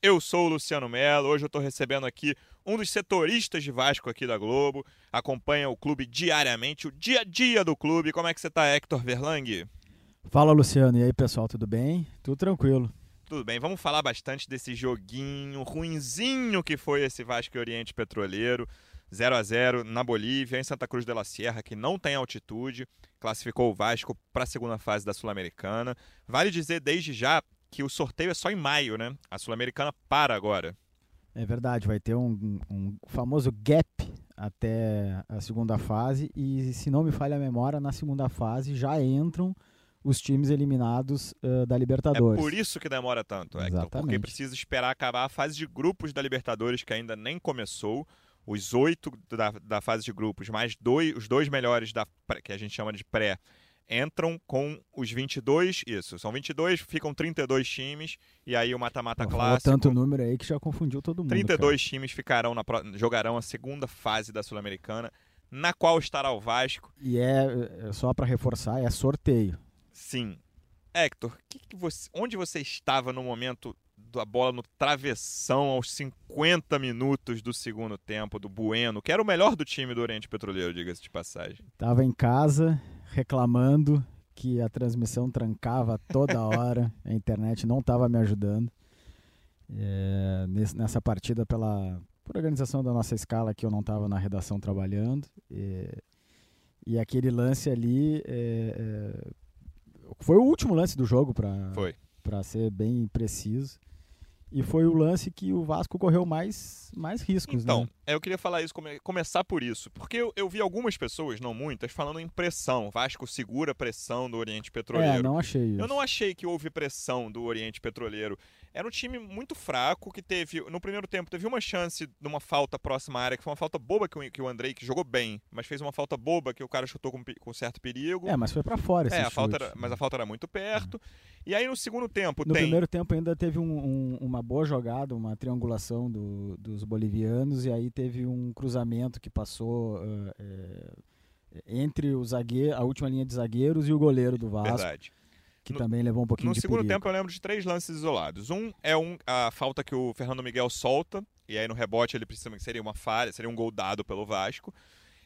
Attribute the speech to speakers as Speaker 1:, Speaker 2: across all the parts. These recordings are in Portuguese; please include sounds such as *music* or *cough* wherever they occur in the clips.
Speaker 1: Eu sou o Luciano Melo. Hoje eu tô recebendo aqui um dos setoristas de Vasco aqui da Globo. Acompanha o clube diariamente, o dia a dia do clube. Como é que você tá, Hector Verlang?
Speaker 2: Fala, Luciano. E aí, pessoal, tudo bem? Tudo tranquilo.
Speaker 1: Tudo bem, vamos falar bastante desse joguinho ruinzinho que foi esse Vasco e Oriente Petroleiro. 0 a 0 na Bolívia, em Santa Cruz de la Sierra, que não tem altitude, classificou o Vasco para a segunda fase da Sul-Americana. Vale dizer desde já que o sorteio é só em maio, né? A Sul-Americana para agora.
Speaker 2: É verdade, vai ter um, um, famoso gap até a segunda fase e, se não me falha a memória, na segunda fase já entram os times eliminados uh, da Libertadores.
Speaker 1: É por isso que demora tanto, Hector,
Speaker 2: Exatamente.
Speaker 1: porque precisa esperar acabar a fase de grupos da Libertadores, que ainda nem começou os oito da, da fase de grupos, mais dois, os dois melhores da que a gente chama de pré, entram com os 22, isso, são 22, ficam 32 times, e aí o mata-mata clássico...
Speaker 2: tanto número aí que já confundiu todo mundo.
Speaker 1: 32
Speaker 2: cara.
Speaker 1: times ficarão na, jogarão a segunda fase da Sul-Americana, na qual estará o Vasco.
Speaker 2: E é, é só para reforçar, é sorteio.
Speaker 1: Sim. Hector, que que você, onde você estava no momento da bola no travessão aos 50 minutos do segundo tempo do Bueno, que era o melhor do time do Oriente Petroleiro, diga-se de passagem.
Speaker 2: Tava em casa reclamando que a transmissão trancava toda hora, a internet não estava me ajudando. É, nessa partida pela por organização da nossa escala que eu não estava na redação trabalhando e, e aquele lance ali é, é, foi o último lance do jogo para para ser bem preciso e foi o lance que o Vasco correu mais, mais riscos.
Speaker 1: Então,
Speaker 2: né?
Speaker 1: Eu queria falar isso, come, começar por isso. Porque eu, eu, vi algumas pessoas, não muitas, falando em pressão. Vasco segura a pressão do Oriente Petroleiro.
Speaker 2: É, não achei isso.
Speaker 1: Eu não achei que houve pressão do Oriente Petroleiro. Era um time muito fraco que teve, no primeiro tempo, teve uma chance de uma falta próxima à área, que foi uma falta boba que o, que o Andrei, que jogou bem, mas fez uma falta boba que o cara chutou com, com certo perigo.
Speaker 2: É, mas foi para fora esse
Speaker 1: É, a
Speaker 2: chute.
Speaker 1: falta era, mas a falta era muito perto. Uhum. E aí no segundo tempo
Speaker 2: no
Speaker 1: tem...
Speaker 2: primeiro tempo ainda teve um, um, uma boa jogada, uma triangulação do, dos bolivianos, e aí teve um cruzamento que passou uh, é, entre o zagueiro, a última linha de zagueiros e o goleiro do Vasco.
Speaker 1: Verdade
Speaker 2: que no, também levou um pouquinho
Speaker 1: no
Speaker 2: de
Speaker 1: segundo
Speaker 2: perigo.
Speaker 1: tempo eu lembro de três lances isolados. Um é um, a falta que o Fernando Miguel solta, e aí no rebote ele precisa seria uma falha, seria um gol dado pelo Vasco.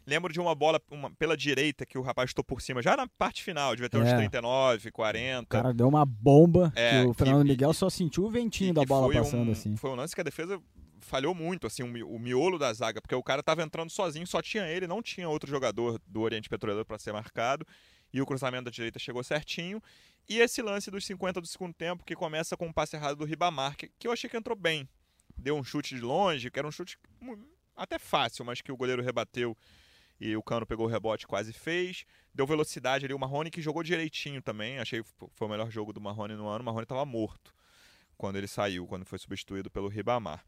Speaker 1: Lembro de uma bola uma, pela direita que o rapaz estou por cima, já na parte final, devia ter
Speaker 2: é.
Speaker 1: uns 39, 40.
Speaker 2: O cara deu uma bomba
Speaker 1: é,
Speaker 2: que o Fernando
Speaker 1: que,
Speaker 2: Miguel só sentiu o ventinho da bola passando
Speaker 1: um,
Speaker 2: assim.
Speaker 1: Foi um lance que a defesa falhou muito, assim, o miolo da zaga, porque o cara estava entrando sozinho, só tinha ele, não tinha outro jogador do Oriente Petroleiro para ser marcado, e o cruzamento da direita chegou certinho. E esse lance dos 50 do segundo tempo, que começa com um passe errado do Ribamar, que, que eu achei que entrou bem. Deu um chute de longe, que era um chute até fácil, mas que o goleiro rebateu e o Cano pegou o rebote quase fez. Deu velocidade ali. O Marrone que jogou direitinho também. Achei que foi o melhor jogo do Marrone no ano. O Marrone estava morto quando ele saiu, quando foi substituído pelo Ribamar.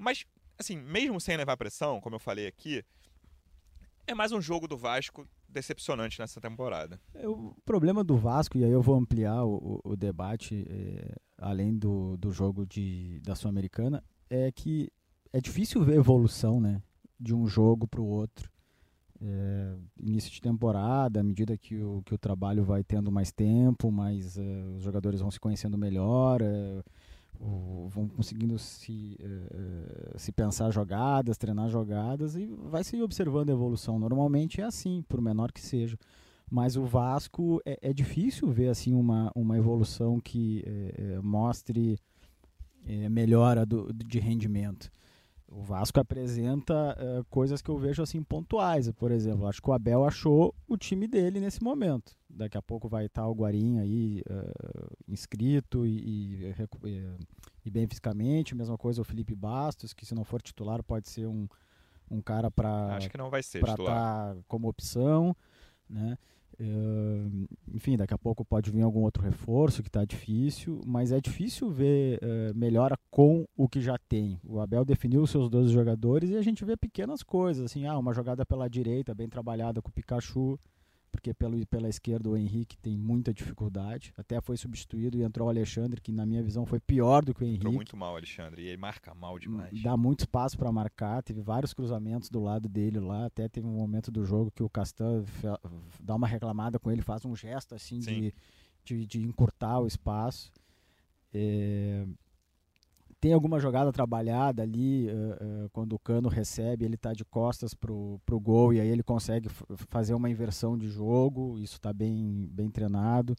Speaker 1: Mas, assim, mesmo sem levar pressão, como eu falei aqui, é mais um jogo do Vasco decepcionante nessa temporada.
Speaker 2: É, o problema do Vasco, e aí eu vou ampliar o, o debate, é, além do, do jogo de, da Sul-Americana, é que é difícil ver evolução né, de um jogo para o outro. É, início de temporada, à medida que o, que o trabalho vai tendo mais tempo, mais uh, os jogadores vão se conhecendo melhor, o, vão conseguindo se, uh, se pensar jogadas, treinar jogadas e vai se observando a evolução. Normalmente é assim, por menor que seja. Mas o Vasco é, é difícil ver assim uma, uma evolução que mostre melhora do, de rendimento. O Vasco apresenta uh, coisas que eu vejo assim pontuais. Por exemplo, acho que o Abel achou o time dele nesse momento. Daqui a pouco vai estar o Guarim aí uh, inscrito e, e, e, bem fisicamente. Mesma coisa o Felipe Bastos, que se não for titular pode ser um, um cara para
Speaker 1: acho que não vai ser
Speaker 2: para estar como opção, né? Enfim, daqui a pouco pode vir algum outro reforço que está difícil, mas é difícil ver uh, melhora com o que já tem. O Abel definiu os seus 12 jogadores e a gente vê pequenas coisas, assim, ah, uma jogada pela direita bem trabalhada com o Pikachu, porque pelo, pela esquerda o Henrique tem muita dificuldade. Até foi substituído e entrou o Alexandre, que na minha visão foi pior do que o Henrique. Entrou
Speaker 1: muito mal o Alexandre, e ele marca mal demais.
Speaker 2: Dá muito espaço para marcar, teve vários cruzamentos do lado dele lá. Até teve um momento do jogo que o Castan dá uma reclamada com ele, faz um gesto assim de, de, de, encurtar o espaço. É, tem alguma jogada trabalhada ali, uh, uh, quando o Cano recebe, ele está de costas pro, pro gol e aí ele consegue fazer uma inversão de jogo, isso está bem, bem treinado.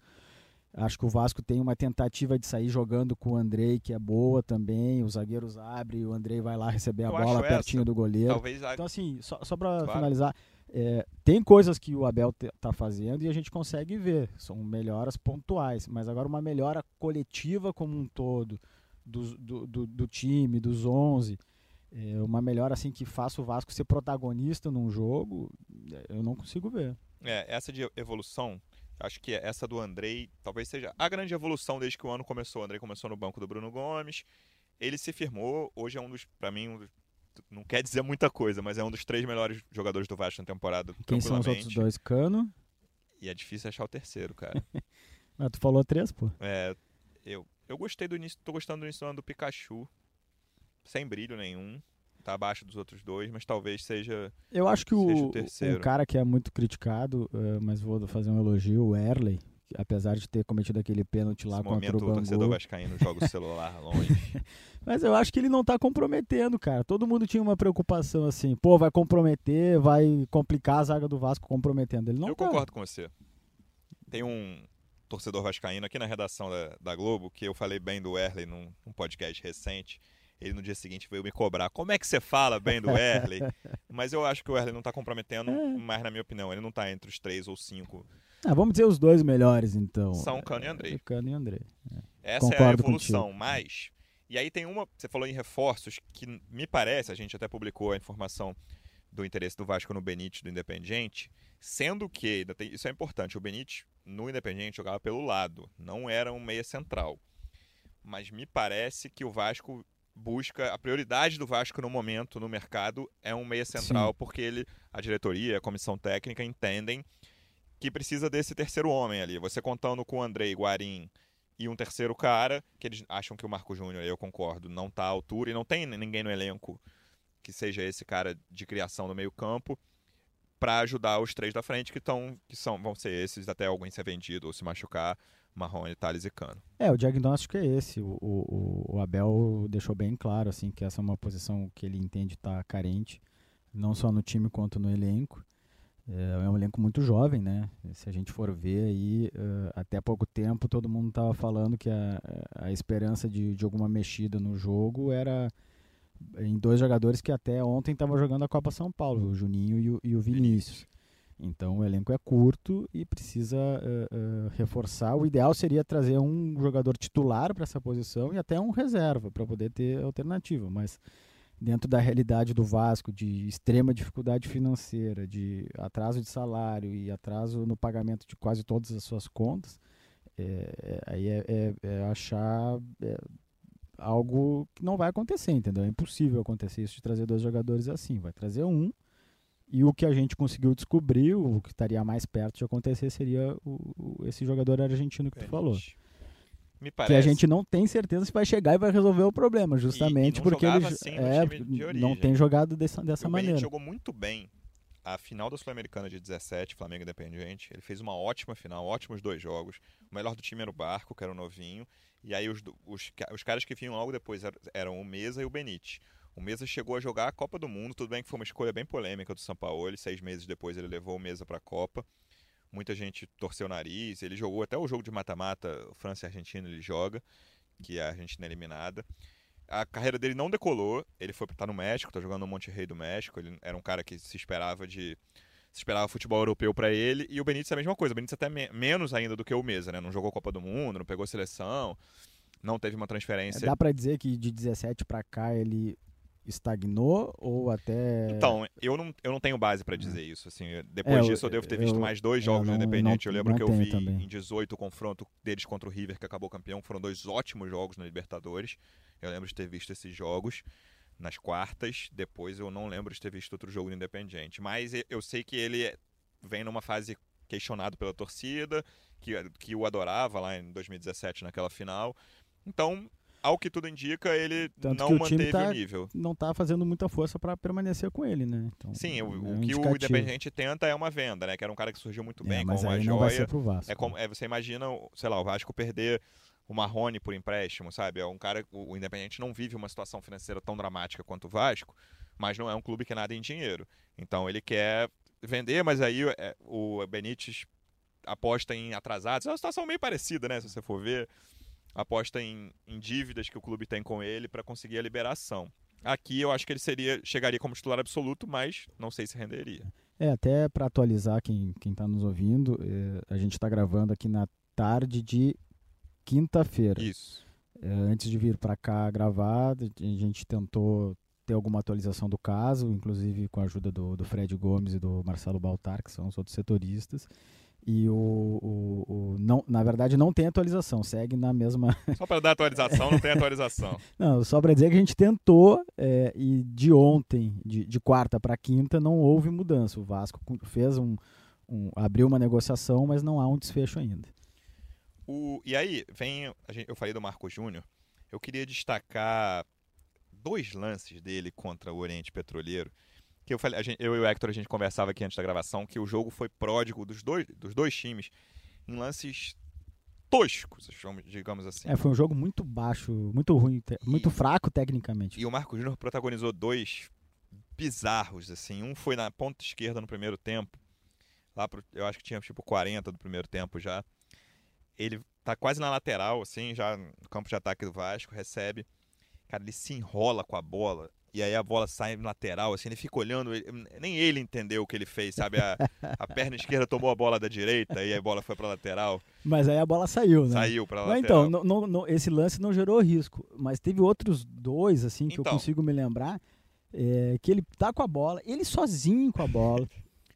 Speaker 2: Acho que o Vasco tem uma tentativa de sair jogando com o Andrei, que é boa também. Os zagueiros abrem, o Andrei vai lá receber a
Speaker 1: Eu
Speaker 2: bola pertinho
Speaker 1: essa.
Speaker 2: do goleiro.
Speaker 1: Talvez.
Speaker 2: Então, assim, só, só para claro. finalizar, é, tem coisas que o Abel está fazendo e a gente consegue ver. São melhoras pontuais, mas agora uma melhora coletiva como um todo do, do, do, do time, dos 11, é, uma melhora assim que faça o Vasco ser protagonista num jogo, é, eu não consigo ver.
Speaker 1: É, essa de evolução, acho que essa do Andrei talvez seja a grande evolução desde que o ano começou. O Andrei começou no banco do Bruno Gomes, ele se firmou, hoje é um dos, para mim, um dos, não quer dizer muita coisa, mas é um dos três melhores jogadores do Vasco na temporada.
Speaker 2: Quem são os outros dois? Cano?
Speaker 1: E é difícil achar o terceiro, cara. *laughs*
Speaker 2: mas tu falou três, pô.
Speaker 1: É, gostei do início, tô gostando do início do ano do Pikachu. Sem brilho nenhum. Tá abaixo dos outros dois, mas talvez seja.
Speaker 2: Eu acho que o, o, cara que é muito criticado, uh, mas vou fazer um elogio, o Erley, apesar de ter cometido aquele pênalti lá Esse contra momento, o Bangu. o
Speaker 1: torcedor vascaíno joga o celular *laughs* longe.
Speaker 2: Mas eu acho que ele não tá comprometendo, cara. Todo mundo tinha uma preocupação assim, pô, vai comprometer, vai complicar a zaga do Vasco comprometendo. Ele não
Speaker 1: Eu
Speaker 2: tá.
Speaker 1: concordo com você. Tem um, torcedor vascaíno aqui na redação da, da Globo, que eu falei bem do Erley num, num, podcast recente. Ele no dia seguinte veio me cobrar. Como é que você fala bem do Erley? *laughs* Mas eu acho que o Erley não está comprometendo, é. mas na minha opinião, ele não está entre os três ou cinco.
Speaker 2: Ah, vamos dizer os dois melhores, então.
Speaker 1: São Cano e Andrei.
Speaker 2: Cano e Andrei.
Speaker 1: É. Essa Concordo é a evolução, contigo. mas... E aí tem uma... Você falou em reforços, que me parece, a gente até publicou a informação do interesse do Vasco no Benítez do Independiente, sendo que, isso é importante, o Benítez no Independiente jogava pelo lado, não era um meia central. Mas me parece que o Vasco busca a prioridade do Vasco no momento no mercado é um meia central Sim. porque ele a diretoria, a comissão técnica entendem que precisa desse terceiro homem ali. Você contando com o Andrei Guarim e um terceiro cara, que eles acham que o Marco Júnior, eu concordo, não está à altura e não tem ninguém no elenco que seja esse cara de criação no meio-campo para ajudar os três da frente que estão que são vão ser esses até alguém ser vendido ou se machucar Marrone, Thales e Cano.
Speaker 2: É, o diagnóstico é esse. O, o, o, Abel deixou bem claro assim que essa é uma posição que ele entende estar tá carente, não só no time quanto no elenco. É, é um elenco muito jovem, né? Se a gente for ver aí, uh, até pouco tempo todo mundo estava falando que a, a esperança de, de alguma mexida no jogo era em dois jogadores que até ontem estavam jogando a Copa São Paulo, o Juninho e o, e o Vinícius. Então o elenco é curto e precisa uh, uh, reforçar. O ideal seria trazer um jogador titular para essa posição e até um reserva para poder ter alternativa. Mas dentro da realidade do Vasco, de extrema dificuldade financeira, de atraso de salário e atraso no pagamento de quase todas as suas contas, é, aí é, é, é achar é, algo que não vai acontecer, entendeu? É impossível acontecer isso de trazer dois jogadores assim. Vai trazer um. E o que a gente conseguiu descobrir, o que estaria mais perto de acontecer, seria o, o esse jogador argentino que tu falou. Que a gente não tem certeza se vai chegar e vai resolver o problema, justamente
Speaker 1: e, e
Speaker 2: porque ele
Speaker 1: assim
Speaker 2: é, não tem jogado dessa, dessa maneira. Ele
Speaker 1: jogou muito bem a final da Sul-Americana de 17, Flamengo Independiente. Ele fez uma ótima final, ótimos dois jogos. O melhor do time era o Barco, que era o novinho. E aí os, os, os caras que vinham logo depois eram o Mesa e o Benite. O Mesa chegou a jogar a Copa do Mundo, tudo bem que foi uma escolha bem polêmica do São Paulo. Seis meses depois ele levou o Mesa para a Copa. Muita gente torceu o nariz. Ele jogou até o jogo de mata-mata, França e Argentina, ele joga, que é a Argentina eliminada. A carreira dele não decolou. Ele foi estar no México, tá jogando no Monte Rei do México. Ele era um cara que se esperava de se esperava futebol europeu para ele, e o Benítez é a mesma coisa. O Benítez até me menos ainda do que o Mesa, né? Não jogou Copa do Mundo, não pegou seleção, não teve uma transferência.
Speaker 2: Dá para dizer que de 17 para cá ele estagnou ou até.
Speaker 1: Então, eu não, eu não tenho base para dizer isso. Assim, depois
Speaker 2: É,
Speaker 1: disso, eu devo ter visto
Speaker 2: eu-
Speaker 1: mais dois
Speaker 2: é,
Speaker 1: jogos
Speaker 2: eu
Speaker 1: do Independente.
Speaker 2: não-
Speaker 1: eu lembro que eu vi
Speaker 2: também.
Speaker 1: em 18 o confronto deles contra o River, que acabou campeão. Foram dois ótimos jogos na Libertadores. Eu lembro de ter visto esses jogos nas quartas. Depois eu não lembro de ter visto outro jogo do Independente. Mas eu sei que ele vem numa fase questionado pela torcida, que, que o adorava lá em 2017 naquela final. Então, ao que tudo indica, ele
Speaker 2: Tanto
Speaker 1: não
Speaker 2: o
Speaker 1: manteve
Speaker 2: tá-
Speaker 1: o nível.
Speaker 2: Não tá fazendo muita força para permanecer com ele, né? Então,
Speaker 1: Sim,
Speaker 2: é
Speaker 1: o, o
Speaker 2: um
Speaker 1: que o
Speaker 2: indicativo.
Speaker 1: Independente tenta é uma venda, né? Que era um cara que surgiu muito bem,
Speaker 2: é,
Speaker 1: com uma joia. É como, é, você imagina, sei lá, o Vasco perder o Marrone por empréstimo, sabe? É um cara, o, Independente não vive uma situação financeira tão dramática quanto o Vasco, mas não é um clube que nada em dinheiro. Então ele quer vender, mas aí é, o Benítez aposta em atrasados. É uma situação meio parecida, né? Se você for ver, aposta em, em dívidas que o clube tem com ele para conseguir a liberação. Aqui eu acho que ele seria chegaria como titular absoluto, mas não sei se renderia.
Speaker 2: É, até para atualizar quem, quem tá nos ouvindo, é, a gente está gravando aqui na tarde de quinta-feira.
Speaker 1: Isso.
Speaker 2: É, antes de vir para cá gravar, a gente tentou ter alguma atualização do caso, inclusive com a ajuda do, do Fred Gomes e do Marcelo Baltar, que são os outros setoristas. E o, o, o- não, na verdade não tem atualização, segue na mesma. *laughs*
Speaker 1: Só para dar atualização, não tem atualização. *laughs*
Speaker 2: Não, só para dizer que a gente tentou é, e de ontem, de, de quarta para quinta, não houve mudança. O Vasco fez um, um- abriu uma negociação, mas não há um desfecho ainda.
Speaker 1: O- e aí, vem. gente- eu falei do Marco Júnior. Eu queria destacar dois lances dele contra o Oriente Petroleiro. Que eu, falei, gente- eu e o Hector, a gente conversava aqui antes da gravação que o jogo foi pródigo dos dois, dos dois times em lances toscos, digamos assim.
Speaker 2: É, foi um jogo muito baixo, muito ruim, te- muito
Speaker 1: E-
Speaker 2: fraco tecnicamente.
Speaker 1: E o Marco Júnior protagonizou dois bizarros, assim. Um foi na ponta esquerda no primeiro tempo. Lá pro, eu acho que tinha tipo 40 do primeiro tempo já. Ele tá quase na lateral, assim, já no campo de ataque do Vasco, recebe. Cara, ele se enrola com a bola. E aí a bola sai no lateral, assim, ele fica olhando. ele- nem ele entendeu o que ele fez, sabe? A, a perna esquerda tomou a bola da direita e a bola foi pra lateral.
Speaker 2: Mas aí a bola saiu, né?
Speaker 1: Saiu pra
Speaker 2: Mas
Speaker 1: lateral.
Speaker 2: então, não- não- não- esse lance não gerou risco. Mas teve outros dois, assim, que
Speaker 1: Então.
Speaker 2: eu consigo me lembrar, é, que ele tá com a bola, ele sozinho com a bola,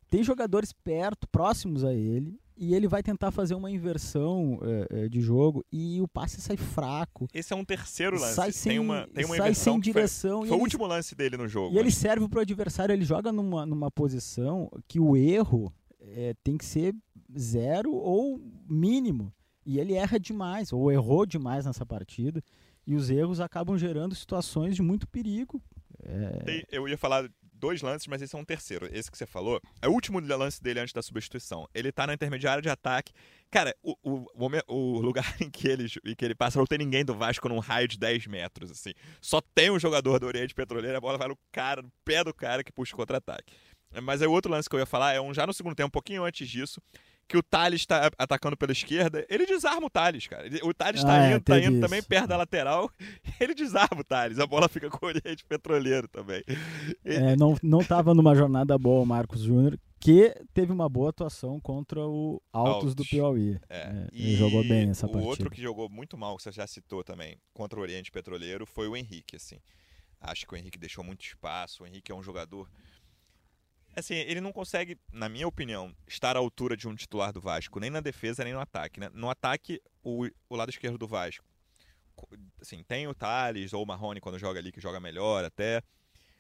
Speaker 2: tem jogadores perto, próximos a ele, e ele vai tentar fazer uma inversão é, é, de jogo e o passe sai fraco.
Speaker 1: Esse é um terceiro lance.
Speaker 2: Sai sem,
Speaker 1: tem uma, tem uma
Speaker 2: sai sem
Speaker 1: foi-
Speaker 2: direção.
Speaker 1: Foi,
Speaker 2: e
Speaker 1: o
Speaker 2: ele-
Speaker 1: último lance dele no jogo.
Speaker 2: E ele serve pro adversário, ele joga numa, numa posição que o erro é, tem que ser zero ou mínimo. E ele erra demais, ou errou demais nessa partida. E os erros acabam gerando situações de muito perigo. É,
Speaker 1: eu ia falar dois lances, mas esse é um terceiro. Esse que você falou é o último lance dele antes da substituição. Ele tá na intermediária de ataque. Cara, o, o, o lugar *laughs* em que, ele, em que ele passa não tem ninguém do Vasco num raio de 10 metros, assim. Só tem um jogador do Oriente Petroleiro, a bola vai no cara, no pé do cara que puxa o contra-ataque. Mas aí o outro lance que eu ia falar é um já no segundo tempo, um pouquinho antes disso, que o Thales está atacando pela esquerda, ele desarma o Thales, cara. O Thales tá
Speaker 2: Ah, é,
Speaker 1: indo, tá indo
Speaker 2: isso.
Speaker 1: também perto da lateral, *laughs* ele desarma o Thales. A bola fica com o Oriente Petroleiro também.
Speaker 2: é, não, não tava numa jornada boa o Marcos Júnior, que teve uma boa atuação contra o Altos, do. Piauí.
Speaker 1: É,
Speaker 2: É,
Speaker 1: e
Speaker 2: ele jogou bem essa
Speaker 1: o
Speaker 2: partida.
Speaker 1: outro que jogou muito mal, que você já citou também, contra o Oriente Petroleiro, foi o Henrique, assim. Acho que o Henrique deixou muito espaço. O Henrique é um jogador. Assim, ele não consegue, na minha opinião, estar à altura de um titular do Vasco, nem na defesa, nem no ataque. Né? No ataque, o, o lado esquerdo do Vasco. co- Assim, tem o Thales ou o Marrone quando joga ali, que joga melhor até.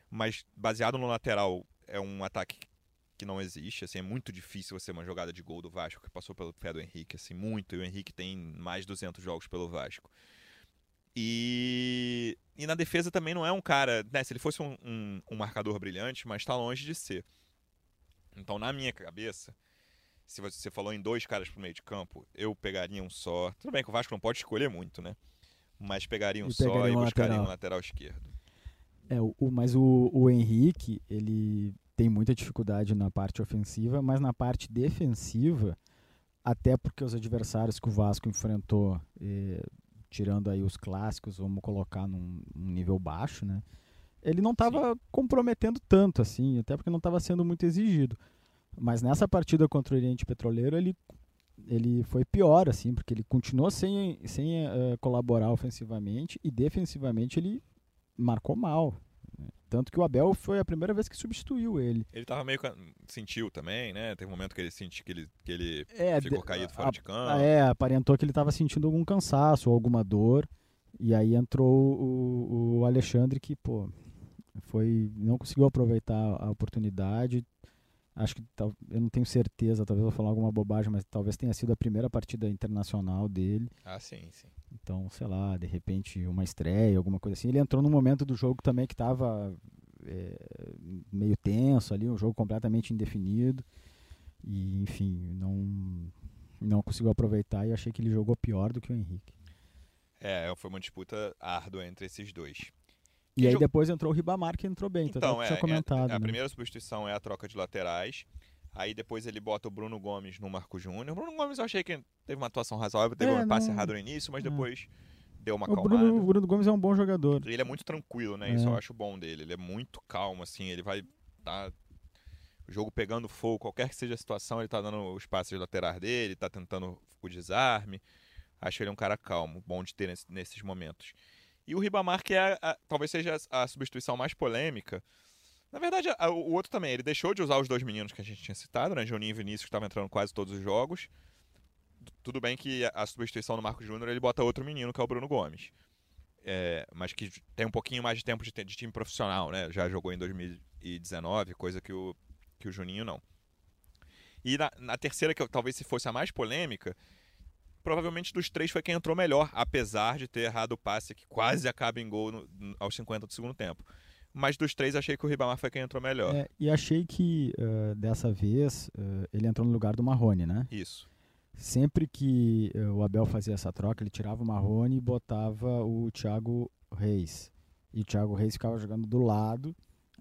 Speaker 1: Mas baseado no lateral, é um ataque que não existe. Assim, é muito difícil você uma jogada de gol do Vasco que passou pelo pé do Henrique, assim, muito. E o Henrique tem mais de 200 jogos pelo Vasco. E, e na defesa também não é um cara, né? Se ele fosse um, um, um marcador brilhante, mas está longe de ser. Então, na minha cabeça, se você falou em dois caras pro meio de campo, eu pegaria um só. Tudo bem que o Vasco não pode escolher muito, né? Mas pegaria um
Speaker 2: E
Speaker 1: só
Speaker 2: pegaria
Speaker 1: e
Speaker 2: um
Speaker 1: buscaria
Speaker 2: lateral.
Speaker 1: um lateral esquerdo.
Speaker 2: É, o, o- mas o, o Henrique, ele tem muita dificuldade na parte ofensiva, mas na parte defensiva, até porque os adversários que o Vasco enfrentou, eh, tirando aí os clássicos, vamos colocar num, num nível baixo, né? Ele não estava comprometendo tanto assim, até porque não estava sendo muito exigido. Mas nessa partida contra o Oriente Petroleiro, ele, ele foi pior, assim, porque ele continuou sem, sem eh, colaborar ofensivamente e defensivamente ele marcou mal. tanto que o Abel foi a primeira vez que substituiu ele.
Speaker 1: Ele tava meio. sentiu também, né? Teve um momento que ele sentiu que ele, que ele é, ficou caído fora
Speaker 2: a,
Speaker 1: de campo.
Speaker 2: É, aparentou que ele estava sentindo algum cansaço ou alguma dor. E aí entrou o, o Alexandre que, pô, foi não conseguiu aproveitar a oportunidade. Acho que eu não tenho certeza, talvez eu vou falar alguma bobagem, mas talvez tenha sido a primeira partida internacional dele.
Speaker 1: Ah, sim, sim.
Speaker 2: Então, sei lá, de repente uma estreia, alguma coisa assim. Ele entrou num momento do jogo também que estava é, meio tenso ali, um jogo completamente indefinido. E, enfim, não, não conseguiu aproveitar e achei que ele jogou pior do que o Henrique.
Speaker 1: É, foi uma disputa árdua entre esses dois.
Speaker 2: E, aí depois entrou o Ribamar, que entrou bem, então, então é, tinha comentado.
Speaker 1: É, a
Speaker 2: né?
Speaker 1: primeira substituição é a troca de laterais. Aí depois ele bota o Bruno Gomes no Marco Júnior. O Bruno Gomes eu achei que teve uma atuação razoável, teve é, um passe errado no início, mas é. depois deu uma
Speaker 2: o Bruno, o Bruno, Gomes é um bom jogador.
Speaker 1: Ele é muito tranquilo, né? Isso é. eu acho bom dele. Ele é muito calmo, assim, ele vai tá o jogo pegando fogo, qualquer que seja a situação, ele tá dando os passes laterais dele, tá tentando o desarme. Acho ele um cara calmo, bom de ter nesse, nesses momentos. E o Ribamar, que é a, talvez seja a, substituição mais polêmica. Na verdade, a, o outro também, ele deixou de usar os dois meninos que a gente tinha citado, né? Juninho e Vinícius, que estavam entrando quase todos os jogos. Tudo bem que a, substituição do Marco Júnior, ele bota outro menino, que é o Bruno Gomes. É, mas que tem um pouquinho mais de tempo de, de, time profissional, né? Já jogou em 2019, coisa que o, que o Juninho não. E na, na terceira, que talvez se fosse a mais polêmica, provavelmente dos três foi quem entrou melhor, apesar de ter errado o passe que quase acaba em gol no, no, aos 50 do segundo tempo. Mas dos três, achei que o Ribamar foi quem entrou melhor.
Speaker 2: É, e achei que uh, dessa vez uh, ele entrou no lugar do Marrone, né?
Speaker 1: Isso.
Speaker 2: Sempre que uh, o Abel fazia essa troca, ele tirava o Marrone e botava o Thiago Reis. E o Thiago Reis ficava jogando do lado.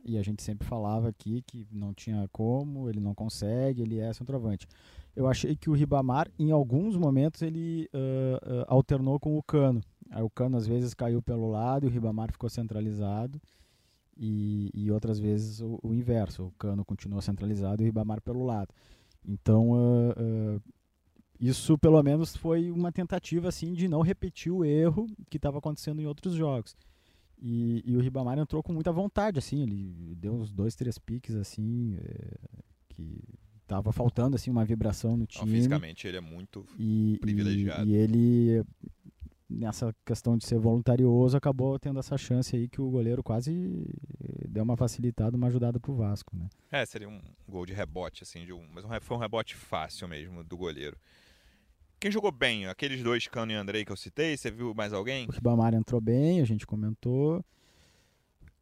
Speaker 2: E a gente sempre falava aqui que não tinha como, ele não consegue, ele é centroavante eu achei que o Ribamar, em alguns momentos, ele uh, uh, alternou com o Cano. Aí o Cano às vezes caiu pelo lado e o Ribamar ficou centralizado. E, e outras vezes o, o, inverso, o Cano continuou centralizado e o Ribamar pelo lado. Então, uh, isso pelo menos foi uma tentativa assim de não repetir o erro que estava acontecendo em outros jogos. E, e, o Ribamar entrou com muita vontade, assim, ele deu uns dois, três piques assim, é, que tava faltando assim uma vibração no time. Não,
Speaker 1: fisicamente ele é muito e, privilegiado.
Speaker 2: E, e, ele nessa questão de ser voluntarioso acabou tendo essa chance aí que o goleiro quase deu uma facilitada, uma ajudada pro Vasco, né?
Speaker 1: É, seria um gol de rebote assim, de um, mas foi um rebote fácil mesmo do goleiro. Quem jogou bem? Aqueles dois, Cano e Andrei que eu citei, você viu mais alguém?
Speaker 2: O Ribamar entrou bem, a gente comentou.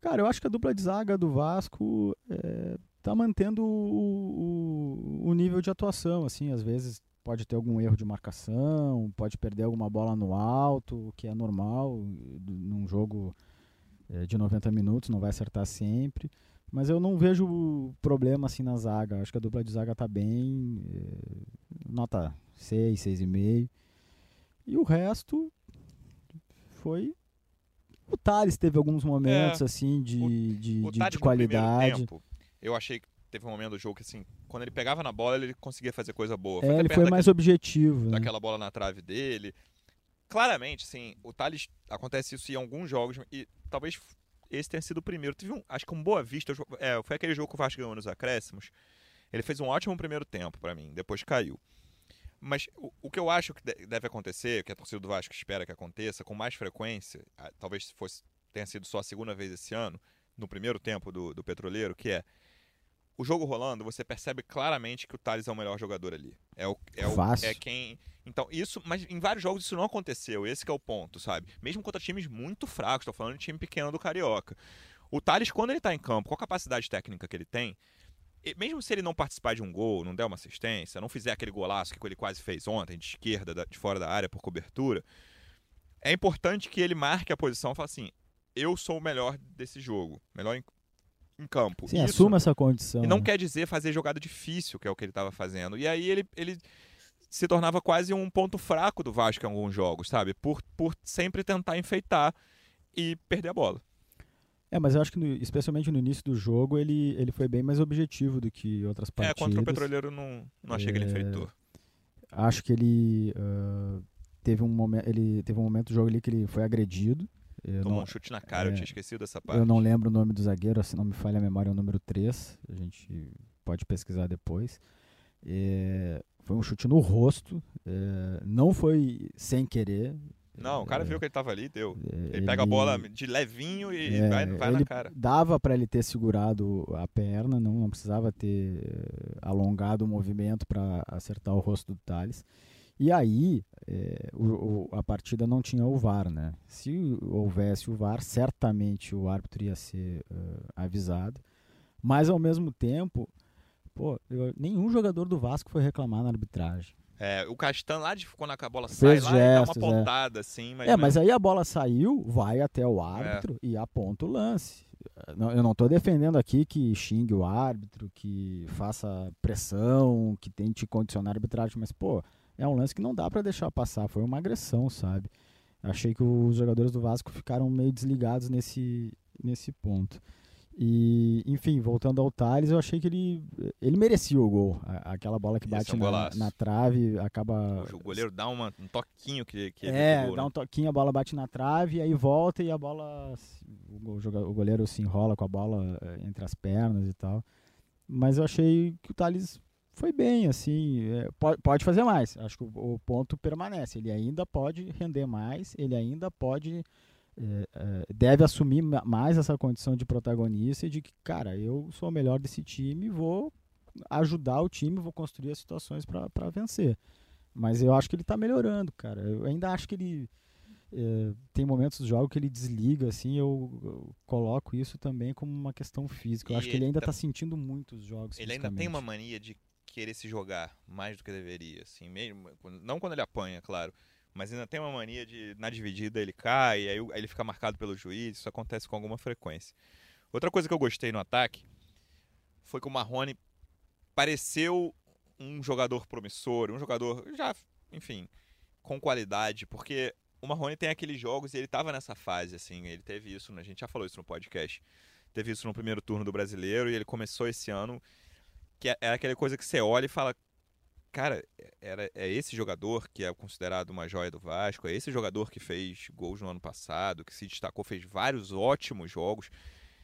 Speaker 2: Cara, eu acho que a dupla de zaga do Vasco é, tá mantendo o, o, o, nível de atuação, assim, às vezes pode ter algum erro de marcação, pode perder alguma bola no alto, o que é normal num jogo é, de 90 minutos, não vai acertar sempre. Mas eu não vejo problema assim na zaga. Acho que a dupla de zaga tá bem. É, nota 6, 6,5. E o resto foi. O Thales teve alguns momentos é, assim de, o, de, o de, de qualidade. Tempo,
Speaker 1: eu achei que teve um momento do jogo que, assim, quando ele pegava na bola, ele conseguia fazer coisa boa.
Speaker 2: É, ele foi mais objetivo. Né?
Speaker 1: Daquela bola na trave dele. Claramente, assim, o Thales acontece isso em alguns jogos, e talvez esse tenha sido o primeiro. Teve um, acho que um Boa Vista, é, foi aquele jogo que o Vasco ganhou nos acréscimos. Ele fez um ótimo primeiro tempo para mim, depois caiu. Mas o, o, que eu acho que deve acontecer, que a torcida do Vasco espera que aconteça com mais frequência, talvez fosse, tenha sido só a segunda vez esse ano, no primeiro tempo do, do Petroleiro, que é o jogo rolando, você percebe claramente que o Thales é o melhor jogador ali. É o, é o
Speaker 2: Fácil.
Speaker 1: é quem. Então, isso, mas em vários jogos isso não aconteceu. Esse é o ponto, sabe? Mesmo contra times muito fracos, estou falando de time pequeno do Carioca. O Thales, quando ele está em campo, com a capacidade técnica que ele tem, mesmo se ele não participar de um gol, não der uma assistência, não fizer aquele golaço que ele quase fez ontem, de esquerda, de fora da área, por cobertura, é importante que ele marque a posição e fale assim: eu sou o melhor desse jogo, melhor em, em campo.
Speaker 2: Sim, Isso, assuma essa condição.
Speaker 1: E não né? quer dizer fazer jogada difícil, que é o que ele estava fazendo. E aí ele, ele se tornava quase um ponto fraco do Vasco em alguns jogos, sabe? Por, por sempre tentar enfeitar e perder a bola.
Speaker 2: É, mas eu acho que no, especialmente no início do jogo ele, ele foi bem mais objetivo do que outras partidas.
Speaker 1: É, contra o Petroleiro não, não achei é, que ele é, enfeitou.
Speaker 2: Acho que ele uh, teve um momento ele teve um momento do jogo ali que ele foi agredido Eu
Speaker 1: Tomou
Speaker 2: não,
Speaker 1: um chute na cara, eu
Speaker 2: é,
Speaker 1: tinha esquecido dessa parte.
Speaker 2: eu não lembro o nome do zagueiro, se não me falha a memória, é o número 3. A gente pode pesquisar depois. É, foi um chute no rosto, é, não foi sem querer.
Speaker 1: Não, o cara
Speaker 2: É,
Speaker 1: viu que ele tava ali, deu.
Speaker 2: é,
Speaker 1: Ele pega a bola de levinho e
Speaker 2: é,
Speaker 1: vai, vai na
Speaker 2: ele
Speaker 1: cara.
Speaker 2: Dava para ele ter segurado a perna, não, não precisava ter eh, alongado o movimento para acertar o rosto do Thales. E aí, eh, o- o- a partida não tinha o VAR, né? Se houvesse o VAR, certamente o árbitro ia ser eh, avisado. Mas, ao mesmo tempo, pô, eu- nenhum jogador do Vasco foi reclamar na arbitragem.
Speaker 1: É, o Castan lá de quando a bola
Speaker 2: Fez
Speaker 1: sai lá, ele dá uma
Speaker 2: gestos, é.
Speaker 1: pontada assim, mas,
Speaker 2: é, mas aí a bola saiu, vai até o árbitro e aponta o lance. Não- Eu não estou defendendo aqui que xingue o árbitro, que faça pressão, que tente condicionar a arbitragem, mas, pô, é um lance que não dá para deixar passar. Foi uma agressão, sabe? Achei que os jogadores do Vasco ficaram meio desligados nesse, nesse ponto. E, enfim, voltando ao Thales, eu achei que ele, ele merecia o gol. Aquela bola que bate
Speaker 1: um
Speaker 2: na, na trave acaba
Speaker 1: o goleiro dá uma- um toquinho que, que
Speaker 2: é,
Speaker 1: pegou,
Speaker 2: dá
Speaker 1: né?
Speaker 2: um toquinho, a bola bate na trave, aí volta e a bola. O, goleiro se enrola com a bola eh, entre as pernas e tal. Mas eu achei que o Thales foi bem, assim. é, pode, fazer mais. Acho que o ponto permanece. Ele ainda pode render mais, ele ainda pode. É, é, deve assumir ma- mais essa condição de protagonista e de que, cara, eu sou o melhor desse time, vou ajudar o time, vou construir as situações para vencer. Mas eu acho que ele tá melhorando, cara. Eu ainda acho que ele. eh, tem momentos do jogo que ele desliga, assim. Eu, eu coloco isso também como uma questão física. Eu
Speaker 1: E
Speaker 2: acho que ele ainda
Speaker 1: tá-
Speaker 2: tá sentindo muito os jogos.
Speaker 1: Ele ainda tem uma mania de querer se jogar mais do que deveria, assim, mesmo, não quando ele apanha, claro, mas ainda tem uma mania de na dividida ele cai, aí, aí ele fica marcado pelo juiz, isso acontece com alguma frequência. Outra coisa que eu gostei no ataque foi que o Marrone pareceu um jogador promissor, um jogador já, enfim, com qualidade, porque o Marrone tem aqueles jogos e ele tava nessa fase, assim, ele teve isso, a gente já falou isso no podcast, teve isso no primeiro turno do Brasileiro e ele começou esse ano que é, é aquela coisa que você olha e fala, cara, era, é esse jogador que é considerado uma joia do Vasco, é esse jogador que fez gols no ano passado, que se destacou, fez vários ótimos jogos.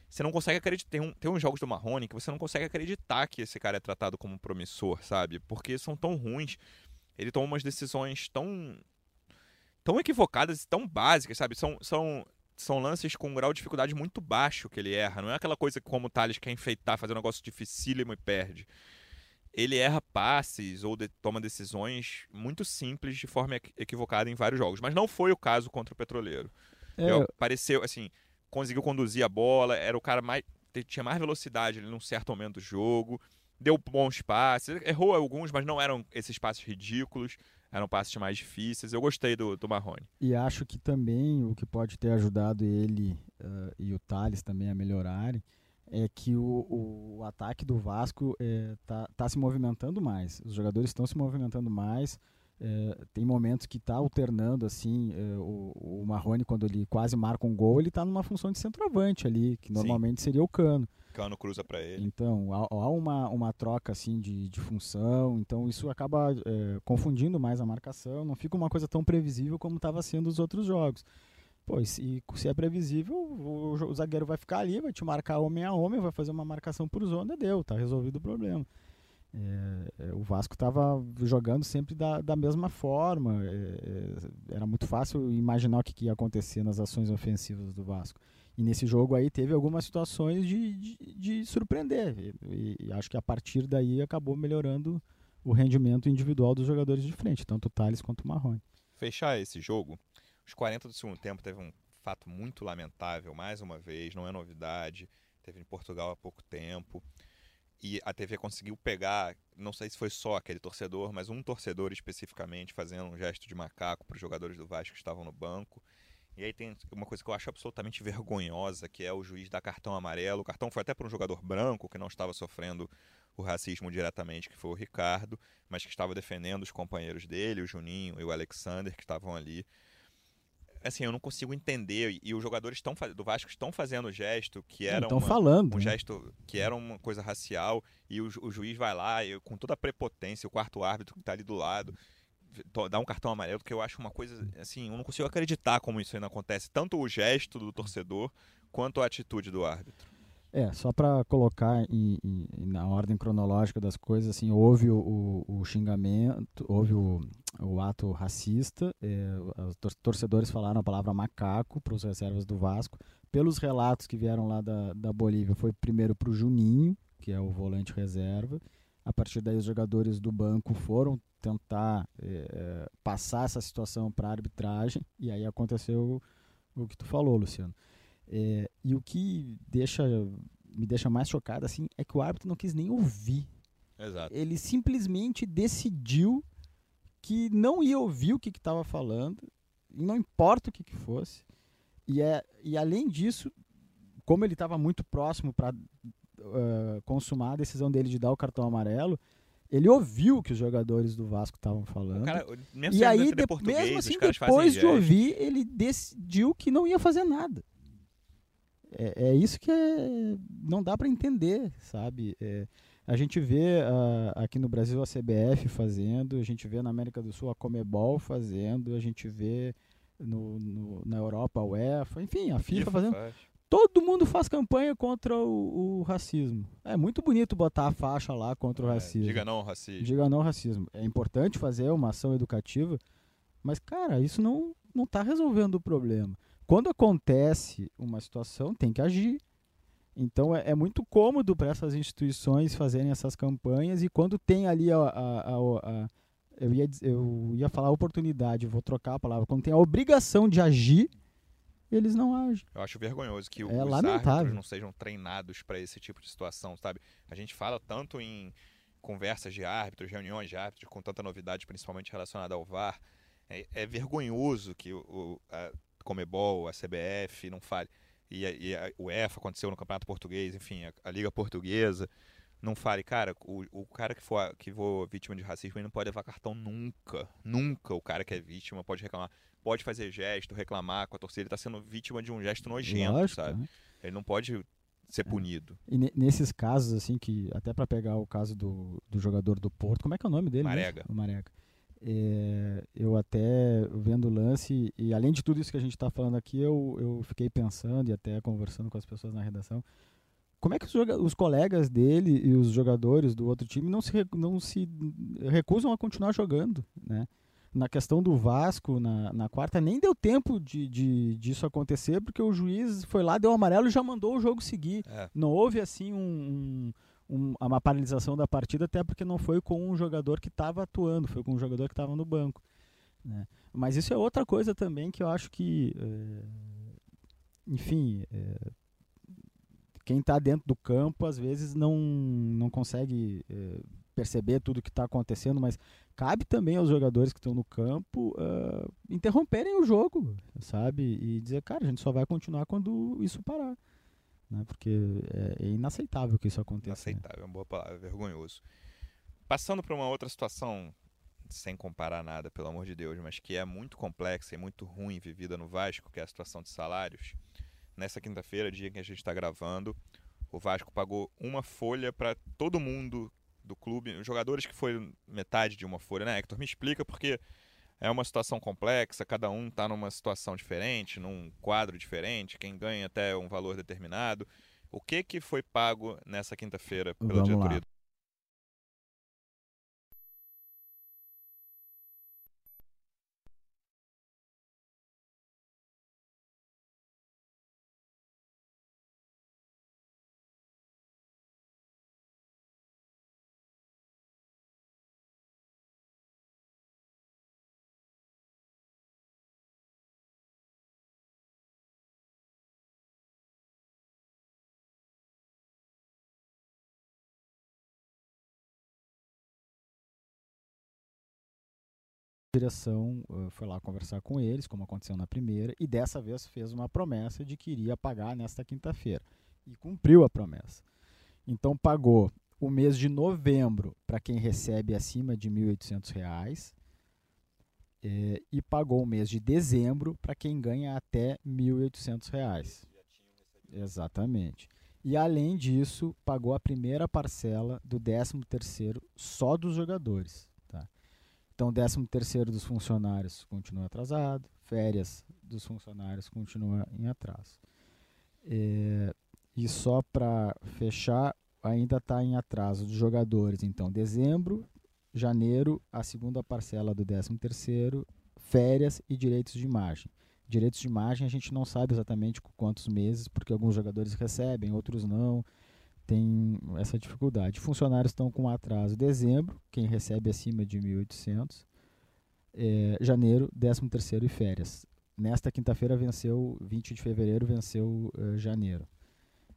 Speaker 1: Você não consegue acreditar. Tem, um, tem uns jogos do Marrone que você não consegue acreditar que esse cara é tratado como promissor, sabe? Porque são tão ruins. Ele toma umas decisões tão. tão equivocadas e tão básicas, sabe? São, são, são lances com um grau de dificuldade muito baixo que ele erra. Não é aquela coisa como o Thales quer enfeitar, fazer um negócio dificílimo e perde. Ele erra passes ou de- toma decisões muito simples de forma equi- equivocada em vários jogos. Mas não foi o caso contra o Petroleiro.
Speaker 2: É,
Speaker 1: Eu- pareceu, assim, conseguiu conduzir a bola, era o cara mais. tinha mais velocidade ali num certo momento do jogo, deu bons passes, errou alguns, mas não eram esses passes ridículos, eram passes mais difíceis. Eu gostei do, do Marrone.
Speaker 2: E acho que também o que pode ter ajudado ele eh, e o Thales também a melhorarem é que o, o ataque do Vasco está tá se movimentando mais. Os jogadores estão se movimentando mais. eh, tem momentos que está alternando assim eh, o, o Marrone quando ele quase marca um gol ele está numa função de centroavante ali que
Speaker 1: Sim.
Speaker 2: normalmente seria o Cano
Speaker 1: Cano cruza pra ele.
Speaker 2: então, há, há uma, uma troca assim de, de função, então isso acaba é, confundindo mais a marcação, não fica uma coisa tão previsível como estava sendo os outros jogos. Pô, e se, se é previsível, o, o zagueiro vai ficar ali, vai te marcar homem a homem, vai fazer uma marcação por zona, deu, tá resolvido o problema. É, é, o Vasco estava jogando sempre da, da mesma forma, é, é, era muito fácil imaginar o que, que ia acontecer nas ações ofensivas do Vasco. E nesse jogo aí teve algumas situações de, de, de surpreender. E, e acho que a partir daí acabou melhorando o rendimento individual dos jogadores de frente, tanto o Thales quanto o Marrone.
Speaker 1: Fechar esse jogo, os 40 do segundo tempo teve um fato muito lamentável, mais uma vez, não é novidade. Teve em Portugal há pouco tempo. E a TV conseguiu pegar, não sei se foi só aquele torcedor, mas um torcedor especificamente fazendo um gesto de macaco para os jogadores do Vasco que estavam no banco. E aí tem uma coisa que eu acho absolutamente vergonhosa, que é o juiz dar cartão amarelo. O cartão foi até para um jogador branco que não estava sofrendo o racismo diretamente, que foi o Ricardo, mas que estava defendendo os companheiros dele, o Juninho e o Alexander, que estavam ali. Assim, eu não consigo entender. E, e os jogadores tão, do Vasco estão fazendo o gesto que era uma,
Speaker 2: falando.
Speaker 1: um
Speaker 2: né?
Speaker 1: gesto que era uma coisa racial e o, o juiz vai lá e, com toda a prepotência, o quarto árbitro que está ali do lado, dar um cartão amarelo, que eu acho uma coisa, assim, eu não consigo acreditar como isso ainda acontece. Tanto o gesto do torcedor, quanto a atitude do árbitro.
Speaker 2: É, só para colocar em, em, na ordem cronológica das coisas, assim, houve o, o, o xingamento, houve o, o ato racista, é, os torcedores falaram a palavra macaco para os reservas do Vasco. Pelos relatos que vieram lá da, da Bolívia, foi primeiro para o Juninho, que é o volante reserva. A partir daí, os jogadores do banco foram tentar é, passar essa situação para a arbitragem, e aí aconteceu o que tu falou, Luciano. É, e o que deixa, me deixa mais chocado assim, é que o árbitro não quis nem ouvir.
Speaker 1: Exato.
Speaker 2: Ele simplesmente decidiu que não ia ouvir o que estava falando, não importa o que, que fosse. E, é, e além disso, como ele estava muito próximo para uh, consumar a decisão dele de dar o cartão amarelo, ele ouviu o que os jogadores do Vasco estavam falando. Cara, e aí, de, mesmo assim, depois de ouvir, ele decidiu que não ia fazer nada. É, é isso que é, não dá para entender, sabe? É, a gente vê uh, aqui no Brasil a CBF fazendo, a gente vê na América do Sul a Comebol fazendo, a gente vê no, no na Europa a UEFA, enfim, a FIFA, FIFA fazendo. Faz. Todo mundo faz campanha contra o, o, racismo. É muito bonito botar a faixa lá contra o é, racismo.
Speaker 1: Diga não ao racismo.
Speaker 2: Diga não ao racismo. É importante fazer uma ação educativa, mas, cara, isso não, não está resolvendo o problema quando acontece uma situação, tem que agir. Então é, é muito cômodo para essas instituições fazerem essas campanhas e quando tem ali a, a, a, a eu, ia, eu ia falar oportunidade, vou trocar a palavra, quando tem a obrigação de agir, eles não agem.
Speaker 1: Eu acho vergonhoso que é os lamentável. árbitros não sejam treinados para esse tipo de situação, sabe? A gente fala tanto em conversas de árbitros, reuniões de árbitros com tanta novidade, principalmente relacionada ao VAR. É, é vergonhoso que o, a, Comebol, a CBF, não fale. E, e a UEFA aconteceu no Campeonato Português, enfim, a, a Liga Portuguesa. Não fale, cara, o, o cara que for, que for vítima de racismo ele não pode levar cartão nunca. Nunca o cara que é vítima pode reclamar. Pode fazer gesto, reclamar com a torcida. Ele está sendo vítima de um gesto nojento, Lógico, sabe? Né? Ele não pode ser é. punido.
Speaker 2: E nesses casos, assim, que até para pegar o caso do, do jogador do Porto, como é que é o nome dele?
Speaker 1: Marega.
Speaker 2: Mesmo? O Marega. É, eu até vendo o lance, e além de tudo isso que a gente está falando aqui, eu, eu fiquei pensando e até conversando com as pessoas na redação, como é que os, os, colegas dele e os jogadores do outro time não se, não se recusam a continuar jogando, né? Na questão do Vasco, na, na quarta, nem deu tempo de, de, disso acontecer, porque o juiz foi lá, deu um amarelo e já mandou o jogo seguir. É. Não houve, assim, um, um um, uma paralisação da partida, até porque não foi com um jogador que estava atuando, foi com um jogador que estava no banco. Né? Mas isso é outra coisa também que eu acho que, é, enfim, é, quem está dentro do campo às vezes não, não consegue é, perceber tudo que está acontecendo, mas cabe também aos jogadores que estão no campo interromperem o jogo, sabe? E dizer, cara, a gente só vai continuar quando isso parar né? Porque é, é inaceitável que isso aconteça.
Speaker 1: Inaceitável, é uma boa palavra, é vergonhoso. Passando para uma outra situação, sem comparar nada, pelo amor de Deus, mas que é muito complexa e muito ruim vivida no Vasco, que é a situação de salários. Nessa quinta-feira, dia que a gente está gravando, o Vasco pagou uma folha para todo mundo do clube, os jogadores que foi metade de uma folha, né, Hector? Me explica porque é uma situação complexa, cada um está numa situação diferente, num quadro diferente, quem ganha até um valor determinado. O que que foi pago nessa quinta-feira pela Vamos diretoria? Lá.
Speaker 2: Direção foi lá conversar com eles, como aconteceu na primeira, e dessa vez fez uma promessa de que iria pagar nesta quinta-feira. E cumpriu a promessa. Então pagou o mês de novembro para quem recebe acima de R$ 1.800 eh, e pagou o mês de dezembro para quem ganha até R$ 1.800. Exatamente. E além disso, pagou a primeira parcela do 13º só dos jogadores. Então, 13 terceiro dos funcionários continua atrasado, férias dos funcionários continua em atraso. É, e só para fechar, ainda está em atraso dos jogadores. Então, dezembro, janeiro, a segunda parcela do 13 terceiro, férias e direitos de imagem. Direitos de imagem a gente não sabe exatamente quantos meses, porque alguns jogadores recebem, outros não. Tem essa dificuldade. Funcionários estão com atraso dezembro, quem recebe acima de 1.800. É, janeiro, 13 terceiro e férias. Nesta quinta-feira venceu, 20 de fevereiro venceu uh, janeiro.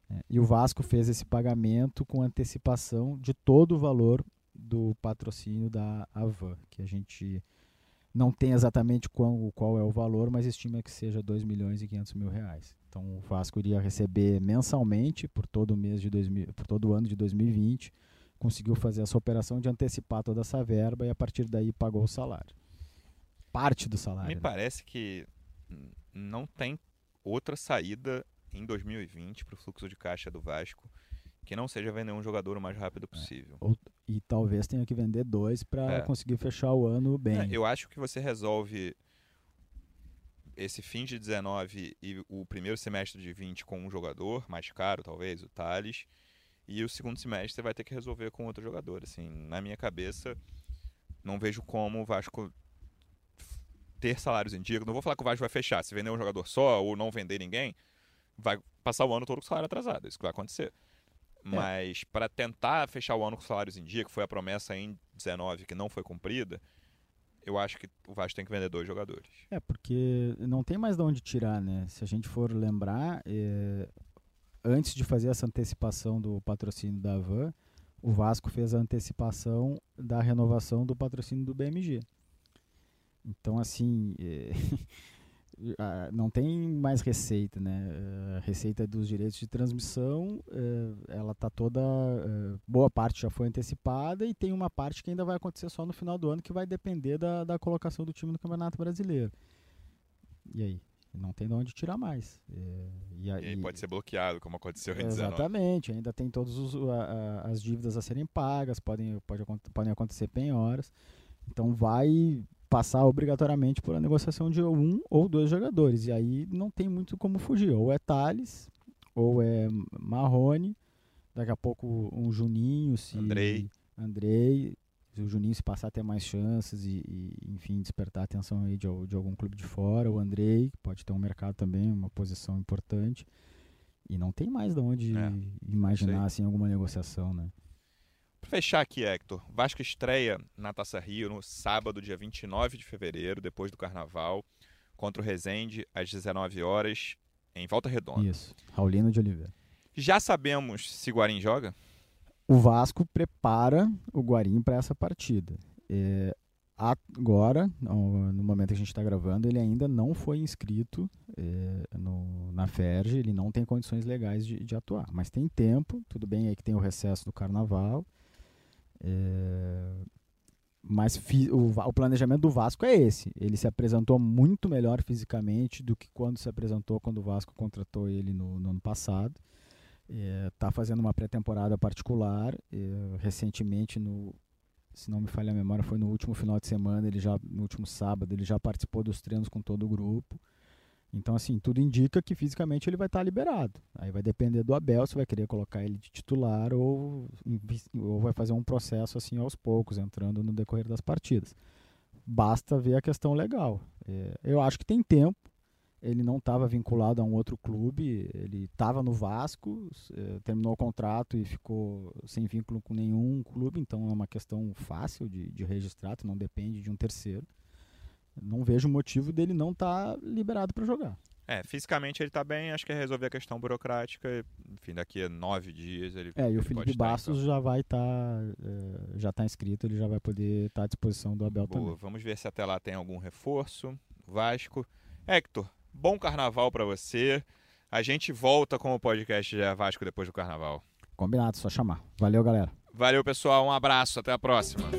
Speaker 2: É, e o Vasco fez esse pagamento com antecipação de todo o valor do patrocínio da Avan, que a gente não tem exatamente qual, qual é o valor, mas estima que seja 2 milhões e 500 mil reais. Então o Vasco iria receber mensalmente por todo o mês de 2000, por todo o ano de 2020, conseguiu fazer essa operação de antecipar toda essa verba e a partir daí pagou o salário. Parte do salário.
Speaker 1: Me
Speaker 2: né?
Speaker 1: parece que não tem outra saída em 2020 para o fluxo de caixa do Vasco que não seja vender um jogador o mais rápido possível.
Speaker 2: É. Ou, e talvez tenha que vender dois para
Speaker 1: É.
Speaker 2: conseguir fechar o ano bem.
Speaker 1: É, eu acho que você resolve esse fim de 19 e o primeiro semestre de 20 com um jogador mais caro, talvez, o Thales, e o segundo semestre vai ter que resolver com outro jogador. Assim, na minha cabeça, não vejo como o Vasco ter salários em dia. Não vou falar que o Vasco vai fechar. Se vender um jogador só ou não vender ninguém, vai passar o ano todo com salário atrasado. É isso que vai acontecer. Mas para tentar fechar o ano com salários em dia, que foi a promessa em 19 que não foi cumprida, eu acho que o Vasco tem que vender dois jogadores.
Speaker 2: É, porque não tem mais de onde tirar, né? Se a gente for lembrar, é, antes de fazer essa antecipação do patrocínio da Van, o Vasco fez a antecipação da renovação do patrocínio do BMG. Então, assim, é, *laughs* não tem mais receita, né? A receita dos direitos de transmissão, é, ela tá toda, boa parte já foi antecipada e tem uma parte que ainda vai acontecer só no final do ano que vai depender da, da colocação do time no Campeonato Brasileiro. E aí? Não tem de onde tirar mais. É, e,
Speaker 1: E aí
Speaker 2: e-
Speaker 1: pode ser bloqueado, como aconteceu em 19.
Speaker 2: Exatamente, ainda tem todas as dívidas a serem pagas, podem, pode, podem acontecer penhoras. Então vai passar obrigatoriamente por a negociação de um ou dois jogadores. E aí não tem muito como fugir. Ou é Thales, ou é Marrone, daqui a pouco um Juninho, se.
Speaker 1: Andrei.
Speaker 2: Andrei. Se o Juninho se passar a ter mais chances e, e, enfim, despertar a atenção aí de, de algum clube de fora. O Andrei, que pode ter um mercado também, uma posição importante. E não tem mais de onde
Speaker 1: É,
Speaker 2: imaginar assim, alguma negociação, né?
Speaker 1: Fechar aqui, Hector, Vasco estreia na Taça Rio no sábado, dia 29 de fevereiro, depois do Carnaval, contra o Resende, às 19 horas, em Volta Redonda.
Speaker 2: Isso. Raulino de Oliveira.
Speaker 1: Já sabemos se Guarim joga?
Speaker 2: O Vasco prepara o Guarim para essa partida. É, agora, no no momento que a gente está gravando, ele ainda não foi inscrito é, no- na FERJ, ele não tem condições legais de, de atuar. Mas tem tempo, tudo bem aí que tem o recesso do carnaval. É, mas o, o planejamento do Vasco é esse. Ele se apresentou muito melhor fisicamente do que quando se apresentou quando o Vasco contratou ele no, no ano passado. Está fazendo uma pré-temporada particular. é, recentemente, no, se não me falha a memória, foi no último final de semana, ele já, no último sábado, ele já participou dos treinos com todo o grupo. Então, assim, tudo indica que fisicamente ele vai estar liberado. Aí vai depender do Abel se vai querer colocar ele de titular ou, ou vai fazer um processo assim aos poucos, entrando no decorrer das partidas. Basta ver a questão legal. É, eu acho que tem tempo. Ele não estava vinculado a um outro clube, ele estava no Vasco, eh, terminou o contrato e ficou sem vínculo com nenhum clube, então é uma questão fácil de, de registrar, não depende de um terceiro. Não vejo motivo dele não estar liberado para jogar.
Speaker 1: É, fisicamente ele tá bem, acho que é resolver a questão burocrática. Enfim, daqui a nove dias ele.
Speaker 2: É, e o Felipe Bastos já vai estar já está inscrito, ele já vai poder estar à disposição do Abel
Speaker 1: Boa,
Speaker 2: também.
Speaker 1: vamos ver se até lá tem algum reforço. Vasco. Hector, bom carnaval pra você. A gente volta com o podcast de Vasco depois do carnaval.
Speaker 2: Combinado, só chamar. Valeu, galera.
Speaker 1: Valeu, pessoal. Um abraço. Até a próxima.